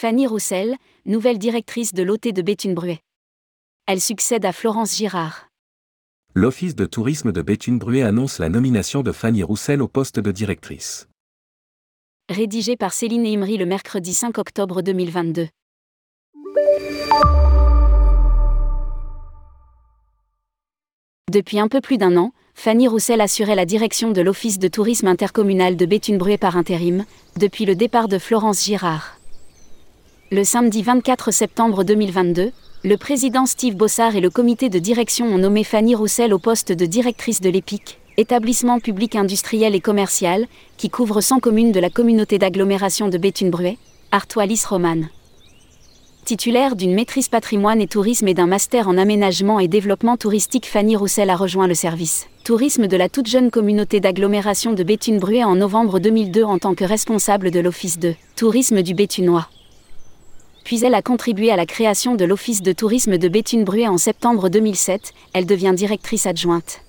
Fanny Roussel, nouvelle directrice de l'OT de Béthune-Bruet. Elle succède à Florence Girard. L'Office de tourisme de Béthune-Bruet annonce la nomination de Fanny Roussel au poste de directrice. Rédigé par Céline Imri le mercredi 5 octobre 2022. Depuis un peu plus d'un an, Fanny Roussel assurait la direction de l'Office de tourisme intercommunal de Béthune-Bruet par intérim, depuis le départ de Florence Girard. Le samedi 24 septembre 2022, le président Steve Bossard et le comité de direction ont nommé Fanny Roussel au poste de directrice de l'EPIC, établissement public industriel et commercial, qui couvre 100 communes de la communauté d'agglomération de Béthune-Bruet, Artois-Lys-Romane. Titulaire d'une maîtrise patrimoine et tourisme et d'un master en aménagement et développement touristique, Fanny Roussel a rejoint le service tourisme de la toute jeune communauté d'agglomération de Béthune-Bruet en novembre 2002 en tant que responsable de l'Office de tourisme du Béthunois. Puis elle a contribué à la création de l'Office de tourisme de Béthune-Bruet en septembre 2007, elle devient directrice adjointe.